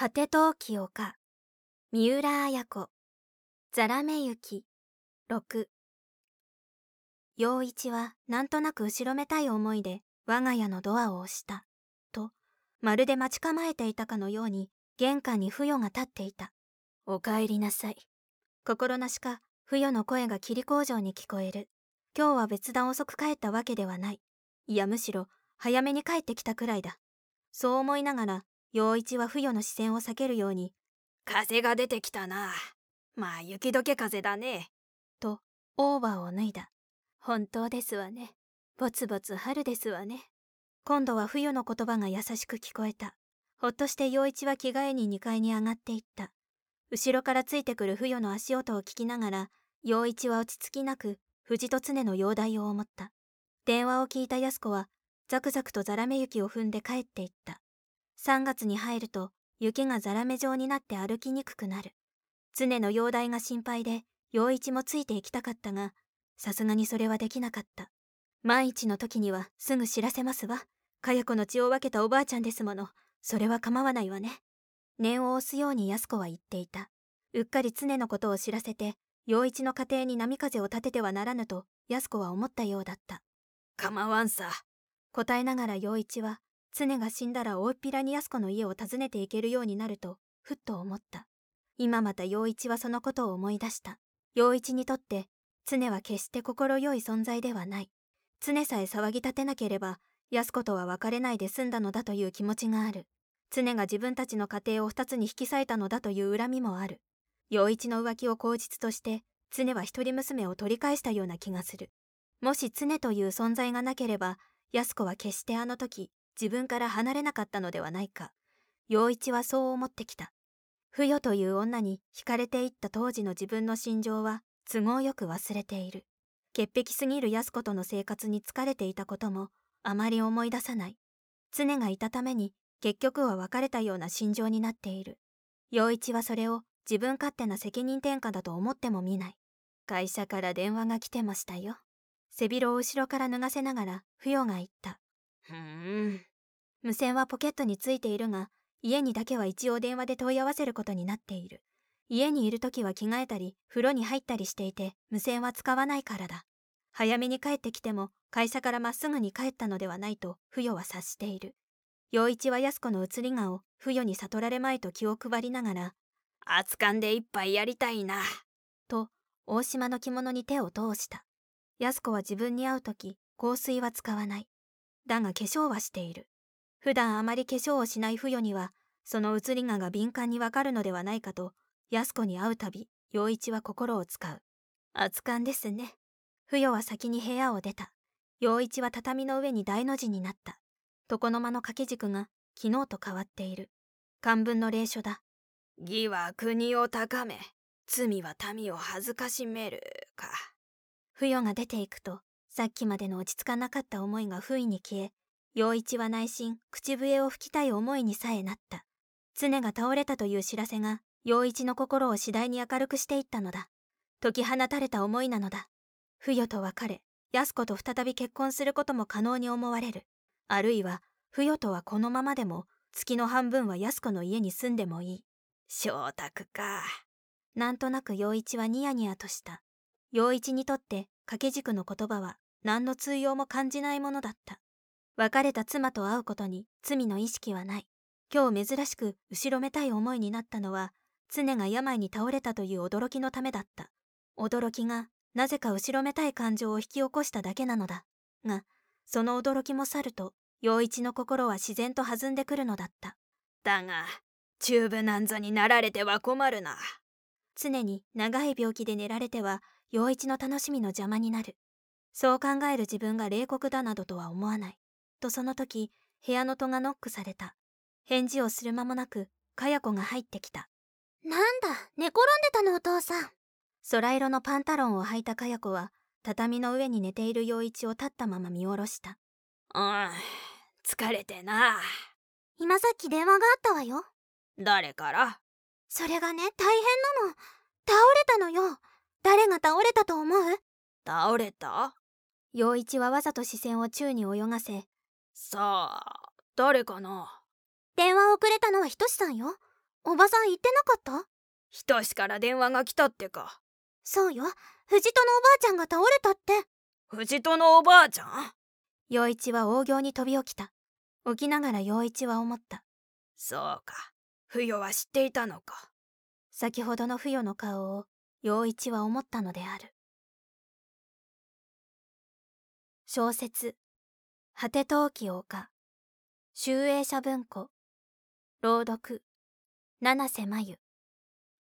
果て陶器丘三浦綾子ザラメ雪6陽一はなんとなく後ろめたい思いで我が家のドアを押したとまるで待ち構えていたかのように玄関に不与が立っていた。お帰りなさい。心なしか不与の声が霧工場に聞こえる。今日は別段遅く帰ったわけではない。いやむしろ早めに帰ってきたくらいだ。そう思いながら陽一は不与の視線を避けるように風が出てきたな。まあ雪解け風だね。とオーバーを脱いだ。本当ですわね。ぼつぼつ春ですわね。今度は冬の言葉が優しく聞こえた。ほっとして陽一は着替えに2階に上がっていった。後ろからついてくる冬の足音を聞きながら陽一は落ち着きなく藤と常の容体を思った。電話を聞いた安子はザクザクとザラメ雪を踏んで帰っていった3月に入ると雪がザラメ状になって歩きにくくなる。常の容体が心配で陽一もついていきたかったがさすがにそれはできなかった。万一の時にはすぐ知らせますわ。かや子の血を分けたおばあちゃんですもの。それは構わないわね。念を押すように安子は言っていた。うっかり常のことを知らせて陽一の家庭に波風を立ててはならぬと安子は思ったようだった。構わんさ。答えながら陽一は常が死んだら大っぴらに安子の家を訪ねていけるようになるとふっと思った。今また陽一はそのことを思い出した。陽一にとって常は決して心よい存在ではない。常さえ騒ぎ立てなければ安子とは別れないで済んだのだという気持ちがある。常が自分たちの家庭を二つに引き裂いたのだという恨みもある。陽一の浮気を口実として常は一人娘を取り返したような気がする。もし常という存在がなければ安子は決してあの時自分から離れなかったのではないか。陽一はそう思ってきた。不与という女に惹かれていった当時の自分の心情は都合よく忘れている。潔癖すぎる安子との生活に疲れていたこともあまり思い出さない。常がいたために結局は別れたような心情になっている。陽一はそれを自分勝手な責任転嫁だと思ってもみない。会社から電話が来てましたよ。背広を後ろから脱がせながら不与が言った。ふーん。無線はポケットについているが家にだけは一応電話で問い合わせることになっている。家にいる時は着替えたり風呂に入ったりしていて無線は使わないからだ。早めに帰ってきても会社からまっすぐに帰ったのではないと不与は察している。陽一は安子の移り顔を不与に悟られまいと気を配りながら熱燗で一杯やりたいなと大島の着物に手を通した。安子は自分に会う時香水は使わない。だが化粧はしている。普段あまり化粧をしない不与にはその移りがが敏感にわかるのではないかと安子に会うたび陽一は心を使う。熱燗ですね。不与は先に部屋を出た。陽一は畳の上に大の字になった。床の間の掛け軸が昨日と変わっている。漢文の霊書だ。義は国を高め罪は民を恥ずかしめるか。不与が出ていくとさっきまでの落ち着かなかった思いが不意に消え陽一は内心口笛を吹きたい思いにさえなった。常が倒れたという知らせが陽一の心を次第に明るくしていったのだ。解き放たれた思いなのだ。不与と別れ安子と再び結婚することも可能に思われる。あるいは不与とはこのままでも月の半分は安子の家に住んでもいい。翔太か。なんとなく陽一はニヤニヤとした。陽一にとって掛け軸の言葉は何の通用も感じないものだった。別れた妻と会うことに罪の意識はない。今日珍しく後ろめたい思いになったのは常が病に倒れたという驚きのためだった。驚きがなぜか後ろめたい感情を引き起こしただけなのだ。がその驚きも去ると陽一の心は自然と弾んでくるのだった。だがチューブなんぞになられては困るな。常に長い病気で寝られては陽一の楽しみの邪魔になる。そう考える自分が冷酷だなどとは思わない。とその時部屋の戸がノックされた。返事をする間もなくかや子が入ってきた。なんだ寝転んでたのお父さん。空色のパンタロンを履いたかや子は畳の上に寝ている陽一を立ったまま見下ろした。うん疲れてな。今さっき電話があったわよ。誰から？それがね大変なの。倒れたのよ。誰が倒れたと思う？倒れた？陽一はわざと視線を宙に泳がせ。さあ誰かな？電話をくれたのはひとしさんよ。おばさん言ってなかった？ひとしから電話が来たってか。そうよ。藤戸のおばあちゃんが倒れたって。藤戸のおばあちゃん？陽一は大行に飛び起きた。起きながら陽一は思った。そうか不与は知っていたのか？先ほどの不与の顔を陽一は思ったのである。小説「果て陶器丘」集英社文庫。朗読。七瀬真由。